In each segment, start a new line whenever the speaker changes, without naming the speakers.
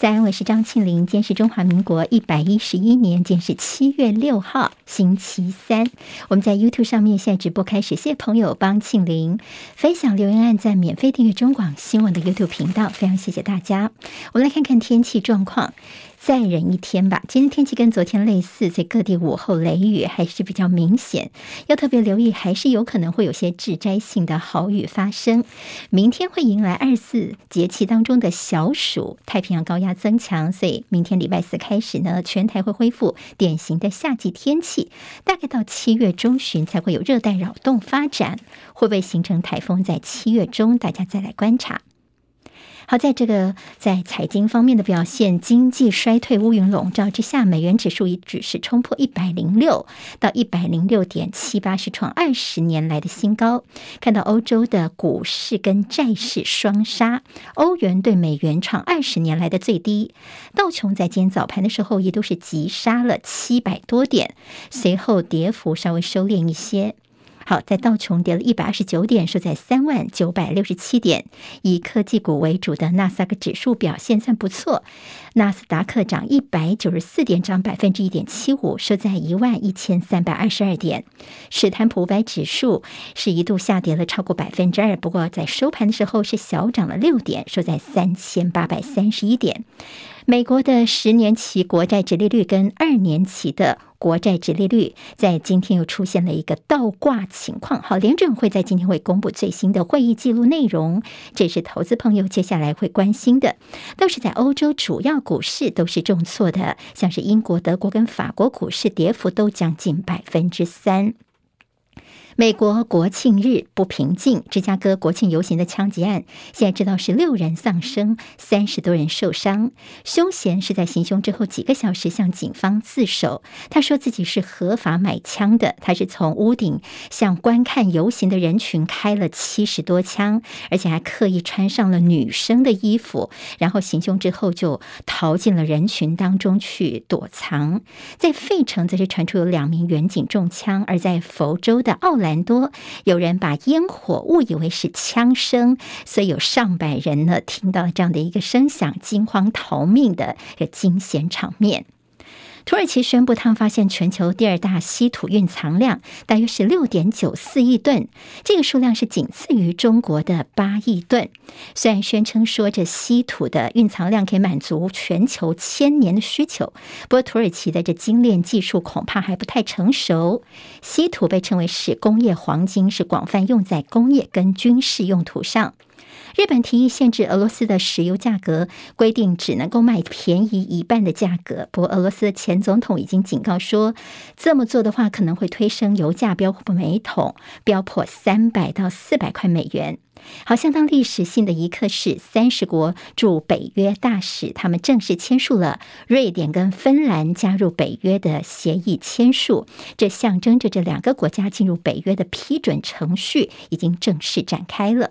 在安，我是张庆玲。今天是中华民国一百一十一年，今天是七月六号，星期三。我们在 YouTube 上面现在直播开始，谢谢朋友帮庆玲分享留言、按赞、免费订阅中广新闻的 YouTube 频道，非常谢谢大家。我们来看看天气状况。再忍一天吧。今天天气跟昨天类似，在各地午后雷雨还是比较明显，要特别留意，还是有可能会有些致灾性的豪雨发生。明天会迎来二十四节气当中的小暑，太平洋高压增强，所以明天礼拜四开始呢，全台会恢复典型的夏季天气。大概到七月中旬才会有热带扰动发展，会不会形成台风，在七月中大家再来观察。好，在这个在财经方面的表现，经济衰退、乌云笼罩之下，美元指数已只是冲破一百零六到一百零六点七八，是创二十年来的新高。看到欧洲的股市跟债市双杀，欧元对美元创二十年来的最低。道琼在今天早盘的时候，也都是急杀了七百多点，随后跌幅稍微收敛一些。好，在道琼跌了一百二十九点，收在三万九百六十七点。以科技股为主的纳斯达克指数表现算不错，纳斯达克涨一百九十四点，涨百分之一点七五，收在一万一千三百二十二点。史坦普五百指数是一度下跌了超过百分之二，不过在收盘的时候是小涨了六点，收在三千八百三十一点。美国的十年期国债殖利率跟二年期的国债殖利率在今天又出现了一个倒挂情况。好，联准会在今天会公布最新的会议记录内容，这是投资朋友接下来会关心的。都是在欧洲主要股市都是重挫的，像是英国、德国跟法国股市跌幅都将近百分之三。美国国庆日不平静，芝加哥国庆游行的枪击案，现在知道是六人丧生，三十多人受伤。凶嫌是在行凶之后几个小时向警方自首，他说自己是合法买枪的，他是从屋顶向观看游行的人群开了七十多枪，而且还刻意穿上了女生的衣服，然后行凶之后就逃进了人群当中去躲藏。在费城则是传出有两名远警中枪，而在佛州的奥兰。人多有人把烟火误以为是枪声，所以有上百人呢听到这样的一个声响，惊慌逃命的惊险场面。土耳其宣布，他们发现全球第二大稀土蕴藏量，大约是六点九四亿吨，这个数量是仅次于中国的八亿吨。虽然宣称说这稀土的蕴藏量可以满足全球千年的需求，不过土耳其的这精炼技术恐怕还不太成熟。稀土被称为是工业黄金，是广泛用在工业跟军事用途上。日本提议限制俄罗斯的石油价格，规定只能够卖便宜一半的价格。不过，俄罗斯的前总统已经警告说，这么做的话可能会推升油价，飙破每桶飙破三百到四百块美元。好，相当历史性的一刻是，三十国驻北约大使他们正式签署了瑞典跟芬兰加入北约的协议签署，这象征着这两个国家进入北约的批准程序已经正式展开了。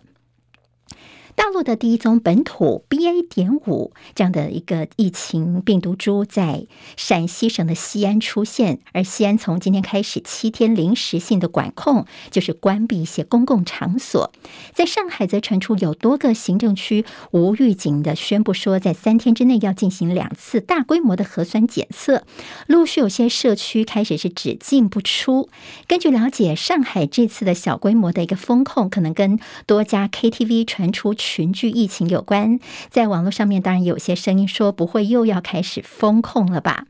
大陆的第一宗本土 BA. 点五这样的一个疫情病毒株在陕西省的西安出现，而西安从今天开始七天临时性的管控，就是关闭一些公共场所。在上海则传出有多个行政区无预警的宣布说，在三天之内要进行两次大规模的核酸检测。陆续有些社区开始是只进不出。根据了解，上海这次的小规模的一个封控，可能跟多家 KTV 传出。群聚疫情有关，在网络上面当然有些声音说不会又要开始封控了吧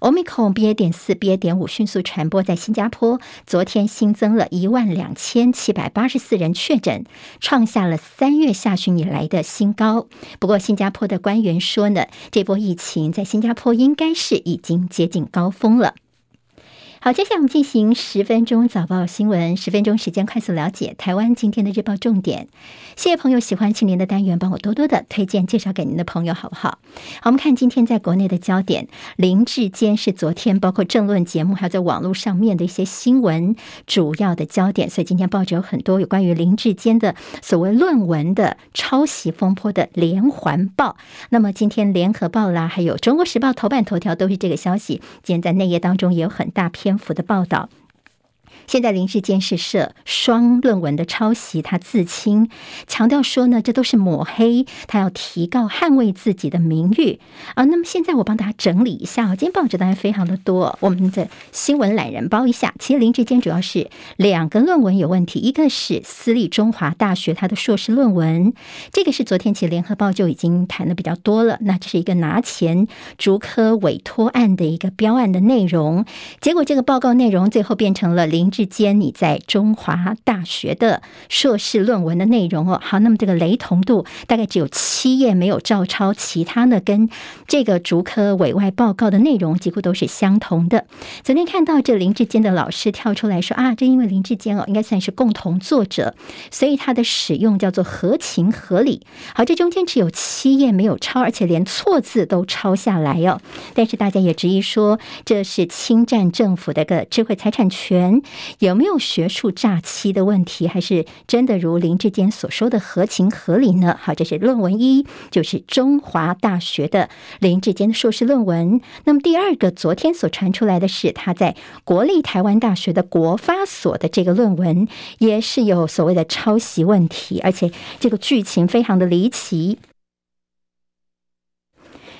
？Omicron BA. 点四 BA. 点五迅速传播，在新加坡昨天新增了一万两千七百八十四人确诊，创下了三月下旬以来的新高。不过新加坡的官员说呢，这波疫情在新加坡应该是已经接近高峰了。好，接下来我们进行十分钟早报新闻，十分钟时间快速了解台湾今天的日报重点。谢谢朋友喜欢庆玲的单元，帮我多多的推荐介绍给您的朋友，好不好？好，我们看今天在国内的焦点，林志坚是昨天包括政论节目，还有在网络上面的一些新闻主要的焦点。所以今天报纸有很多有关于林志坚的所谓论文的抄袭风波的连环报。那么今天联合报啦，还有中国时报头版头条都是这个消息。今天在内页当中也有很大篇。篇幅的报道，现在林志坚是涉双论文的抄袭，他自清，强调说呢，这都是抹黑，他要提高捍卫自己的名誉啊。那么现在我帮大家整理一下，今天报纸当然非常的多，我们的新闻懒人包一下。其实林志坚主要是两个论文有问题，一个是私立中华大学他的硕士论文，这个是昨天其实联合报就已经谈的比较多了。那这是一个拿钱逐科委托案的一个标案的内容，结果这个报告内容最后变成了林之间，你在中华大学的硕士论文的内容哦，好，那么这个雷同度大概只有七页没有照抄，其他呢跟这个竹科委外报告的内容几乎都是相同的。昨天看到这林志坚的老师跳出来说啊，这因为林志坚哦，应该算是共同作者，所以他的使用叫做合情合理。好，这中间只有七页没有抄，而且连错字都抄下来哦。但是大家也质疑说，这是侵占政府的个智慧财产权。有没有学术诈欺的问题，还是真的如林志坚所说的合情合理呢？好，这是论文一，就是中华大学的林志坚的硕士论文。那么第二个，昨天所传出来的是他在国立台湾大学的国发所的这个论文，也是有所谓的抄袭问题，而且这个剧情非常的离奇。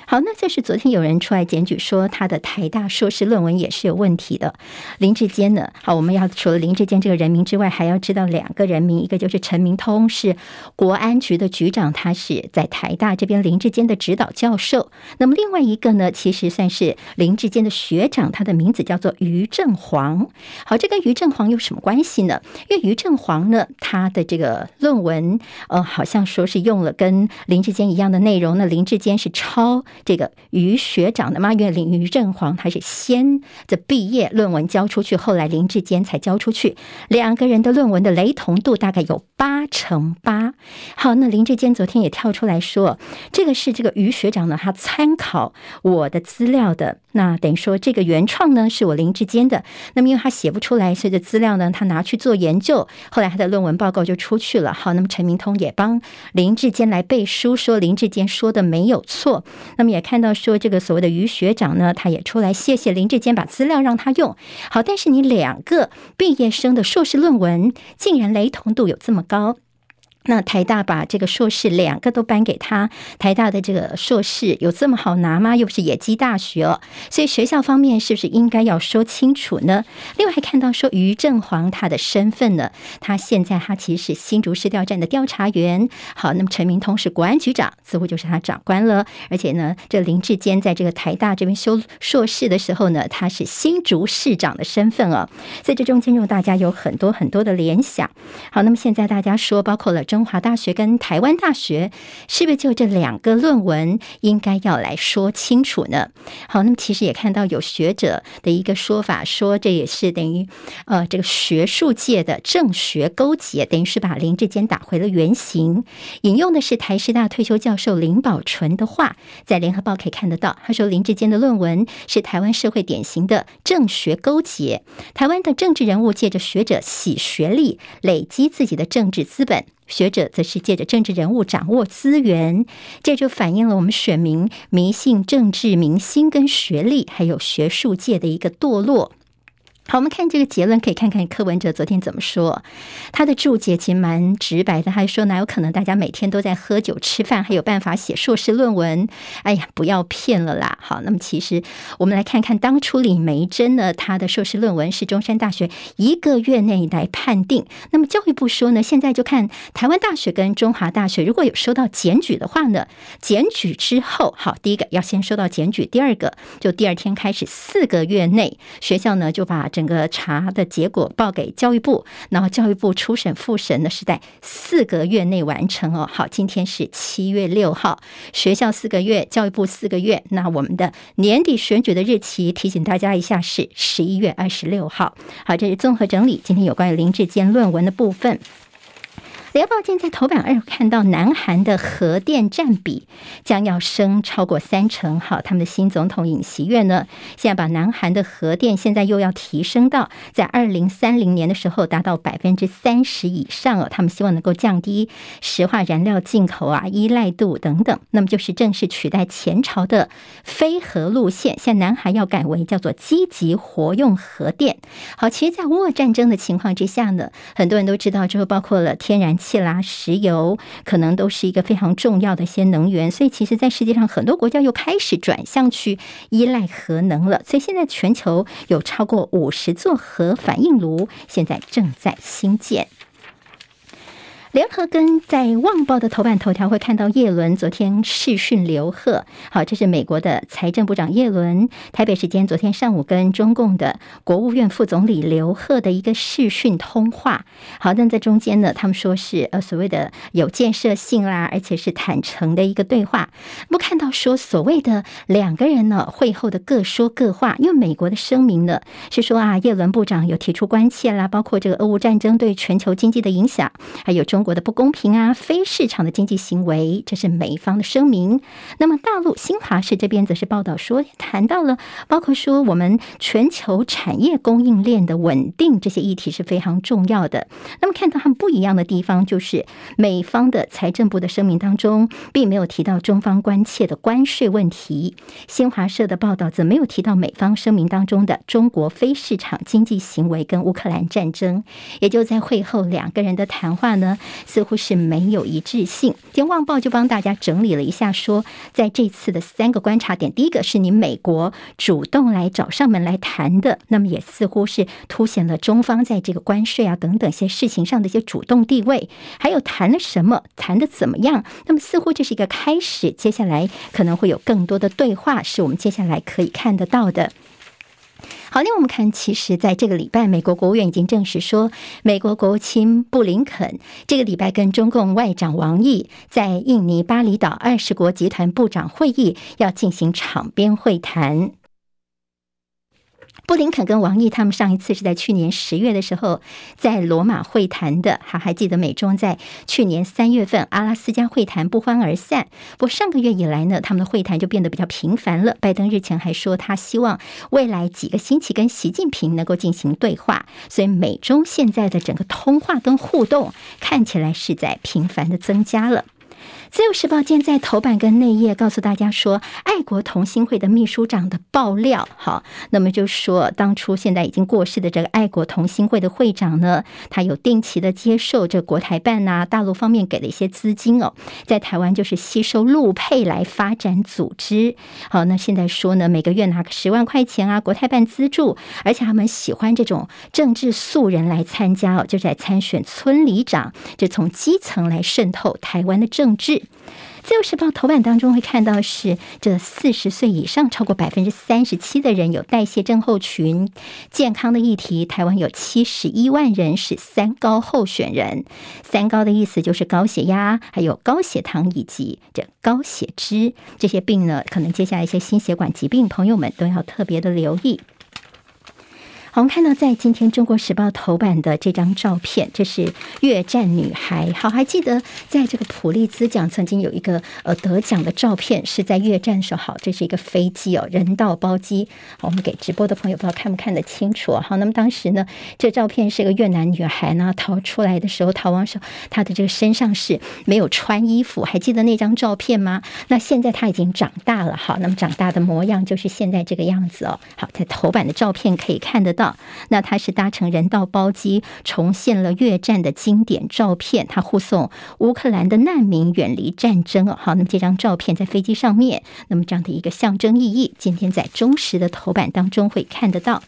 好，那就是昨天有人出来检举说他的台大硕士论文也是有问题的。林志坚呢？好，我们要除了林志坚这个人名之外，还要知道两个人名，一个就是陈明通，是国安局的局长，他是在台大这边林志坚的指导教授。那么另外一个呢，其实算是林志坚的学长，他的名字叫做余正煌。好，这跟余正煌有什么关系呢？因为余正煌呢，他的这个论文，呃，好像说是用了跟林志坚一样的内容。那林志坚是抄。这个余学长的嘛，因为林余正煌他是先的毕业论文交出去，后来林志坚才交出去。两个人的论文的雷同度大概有八成八。好，那林志坚昨天也跳出来说，这个是这个余学长呢，他参考我的资料的。那等于说这个原创呢是我林志坚的。那么因为他写不出来，所以这资料呢他拿去做研究，后来他的论文报告就出去了。好，那么陈明通也帮林志坚来背书，说林志坚说的没有错。那我们也看到说，这个所谓的于学长呢，他也出来谢谢林志坚把资料让他用。好，但是你两个毕业生的硕士论文竟然雷同度有这么高。那台大把这个硕士两个都颁给他，台大的这个硕士有这么好拿吗？又不是野鸡大学哦，所以学校方面是不是应该要说清楚呢？另外还看到说于正煌他的身份呢，他现在他其实是新竹市调站的调查员。好，那么陈明通是国安局长，似乎就是他长官了。而且呢，这林志坚在这个台大这边修硕士的时候呢，他是新竹市长的身份哦。在这中间，让大家有很多很多的联想。好，那么现在大家说，包括了。中华大学跟台湾大学是不是就这两个论文应该要来说清楚呢？好，那么其实也看到有学者的一个说法，说这也是等于呃这个学术界的政学勾结，等于是把林志坚打回了原形。引用的是台师大退休教授林宝纯的话，在联合报可以看得到，他说林志坚的论文是台湾社会典型的政学勾结，台湾的政治人物借着学者洗学历，累积自己的政治资本。学者则是借着政治人物掌握资源，这就反映了我们选民迷信政治明星跟学历，还有学术界的一个堕落。好，我们看这个结论，可以看看柯文哲昨天怎么说。他的注解其实蛮直白的，他说哪有可能大家每天都在喝酒吃饭，还有办法写硕士论文？哎呀，不要骗了啦！好，那么其实我们来看看当初李梅珍呢，他的硕士论文是中山大学一个月内来判定。那么教育部说呢，现在就看台湾大学跟中华大学如果有收到检举的话呢，检举之后，好，第一个要先收到检举，第二个就第二天开始四个月内，学校呢就把。整个查的结果报给教育部，然后教育部初审复审呢是在四个月内完成哦。好，今天是七月六号，学校四个月，教育部四个月。那我们的年底选举的日期，提醒大家一下是十一月二十六号。好，这是综合整理今天有关于林志坚论文的部分。联合报今天在头版二看到南韩的核电占比将要升超过三成，好，他们的新总统尹锡悦呢，现在把南韩的核电现在又要提升到在二零三零年的时候达到百分之三十以上哦，他们希望能够降低石化燃料进口啊依赖度等等，那么就是正式取代前朝的非核路线，现在南韩要改为叫做积极活用核电。好，其实，在乌战争的情况之下呢，很多人都知道，之后包括了天然气啦、石油，可能都是一个非常重要的一些能源。所以，其实，在世界上很多国家又开始转向去依赖核能了。所以，现在全球有超过五十座核反应炉，现在正在兴建。联合跟在《旺报》的头版头条会看到叶伦昨天视讯刘鹤，好，这是美国的财政部长叶伦，台北时间昨天上午跟中共的国务院副总理刘鹤的一个视讯通话。好，那在中间呢，他们说是呃所谓的有建设性啦，而且是坦诚的一个对话。不看到说所谓的两个人呢会后的各说各话，因为美国的声明呢是说啊，叶伦部长有提出关切啦，包括这个俄乌战争对全球经济的影响，还有中。国的不公平啊，非市场的经济行为，这是美方的声明。那么，大陆新华社这边则是报道说，谈到了包括说我们全球产业供应链的稳定这些议题是非常重要的。那么，看到他们不一样的地方，就是美方的财政部的声明当中，并没有提到中方关切的关税问题。新华社的报道则没有提到美方声明当中的中国非市场经济行为跟乌克兰战争。也就在会后两个人的谈话呢，似乎是没有一致性。今天《旺报》就帮大家整理了一下，说在这次的三个观察点，第一个是你美国主动来找上门来谈的，那么也似乎是凸显了中方在这个关税啊等等一些事情上的一些主动地位。还有谈了什么，谈的怎么样？那么似乎这是一个开始，接下来可能会有更多的对话，是我们接下来可以看得到的。好，那我们看，其实在这个礼拜，美国国务院已经证实说，美国国务卿布林肯这个礼拜跟中共外长王毅在印尼巴厘岛二十国集团部长会议要进行场边会谈。布林肯跟王毅他们上一次是在去年十月的时候在罗马会谈的，还还记得美中在去年三月份阿拉斯加会谈不欢而散。不过上个月以来呢，他们的会谈就变得比较频繁了。拜登日前还说他希望未来几个星期跟习近平能够进行对话，所以美中现在的整个通话跟互动看起来是在频繁的增加了。自由时报今天在头版跟内页告诉大家说，爱国同心会的秘书长的爆料，好，那么就说当初现在已经过世的这个爱国同心会的会长呢，他有定期的接受这国台办呐、大陆方面给的一些资金哦，在台湾就是吸收陆配来发展组织。好，那现在说呢，每个月拿个十万块钱啊，国台办资助，而且他们喜欢这种政治素人来参加哦，就在参选村里长，就从基层来渗透台湾的政治。自由时报头版当中会看到是这四十岁以上超过百分之三十七的人有代谢症候群，健康的议题。台湾有七十一万人是三高候选人，三高的意思就是高血压、还有高血糖以及这高血脂这些病呢，可能接下来一些心血管疾病，朋友们都要特别的留意。好，我们看到在今天《中国时报》头版的这张照片，这是越战女孩。好，还记得在这个普利兹奖曾经有一个呃得奖的照片，是在越战时候。好，这是一个飞机哦，人道包机。好，我们给直播的朋友不知道看不看得清楚？好，那么当时呢，这照片是个越南女孩呢逃出来的时候，逃亡时候她的这个身上是没有穿衣服，还记得那张照片吗？那现在她已经长大了，好，那么长大的模样就是现在这个样子哦。好，在头版的照片可以看得到。那他是搭乘人道包机，重现了越战的经典照片。他护送乌克兰的难民远离战争。好，那么这张照片在飞机上面，那么这样的一个象征意义，今天在中时的头版当中会看得到。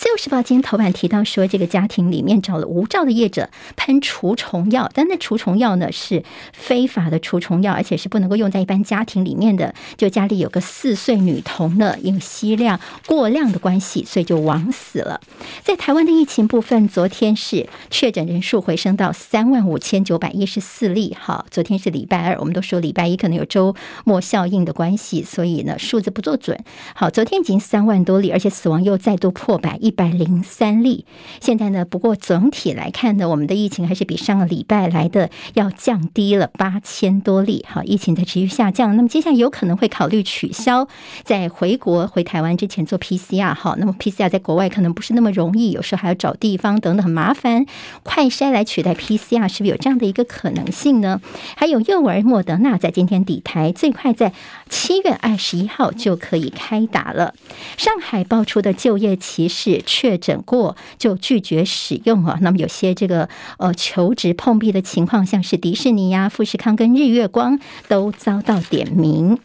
自由时报今天头版提到说，这个家庭里面找了无照的业者喷除虫药，但那除虫药呢是非法的除虫药，而且是不能够用在一般家庭里面的。就家里有个四岁女童呢，因为吸量过量的关系，所以就枉死了。在台湾的疫情部分，昨天是确诊人数回升到三万五千九百一十四例。好，昨天是礼拜二，我们都说礼拜一可能有周末效应的关系，所以呢数字不做准。好，昨天已经三万多例，而且死亡又再度破百。一百零三例。现在呢，不过总体来看呢，我们的疫情还是比上个礼拜来的要降低了八千多例。好，疫情在持续下降。那么接下来有可能会考虑取消在回国回台湾之前做 PCR。好，那么 PCR 在国外可能不是那么容易，有时候还要找地方等等很麻烦。快筛来取代 PCR，是不是有这样的一个可能性呢？还有幼儿莫德纳在今天抵台，最快在七月二十一号就可以开打了。上海爆出的就业歧视，确诊过就拒绝使用啊。那么有些这个呃求职碰壁的情况，像是迪士尼呀、富士康跟日月光都遭到点名。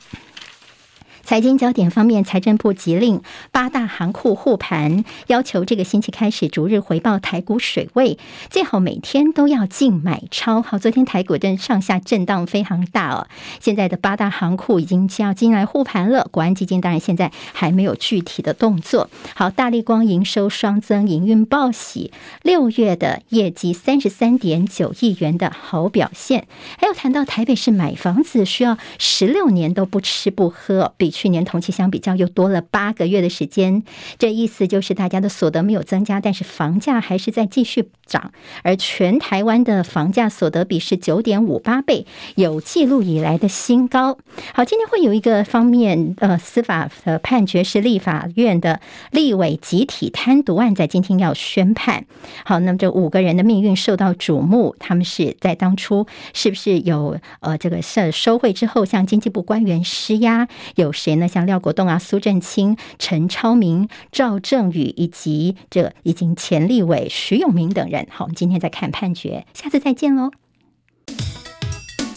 财经焦点方面，财政部急令八大行库护盘，要求这个星期开始逐日回报台股水位，最好每天都要净买超。好，昨天台股真上下震荡非常大哦。现在的八大行库已经要进来护盘了，国安基金当然现在还没有具体的动作。好，大力光营收双增，营运报喜，六月的业绩三十三点九亿元的好表现。还有谈到台北市买房子需要十六年都不吃不喝，比。去年同期相比较又多了八个月的时间，这意思就是大家的所得没有增加，但是房价还是在继续涨，而全台湾的房价所得比是九点五八倍，有记录以来的新高。好，今天会有一个方面，呃，司法的判决是立法院的立委集体贪渎案，在今天要宣判。好，那么这五个人的命运受到瞩目，他们是在当初是不是有呃这个是收贿之后向经济部官员施压有？谁呢？像廖国栋啊、苏震清、陈超明、赵正宇，以及这已经前立委徐永明等人。好，我们今天再看判决，下次再见喽。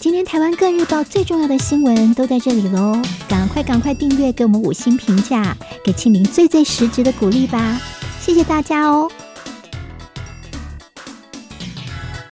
今天台湾各日报最重要的新闻都在这里喽，赶快赶快订阅，给我们五星评价，给庆明最最实质的鼓励吧，谢谢大家哦。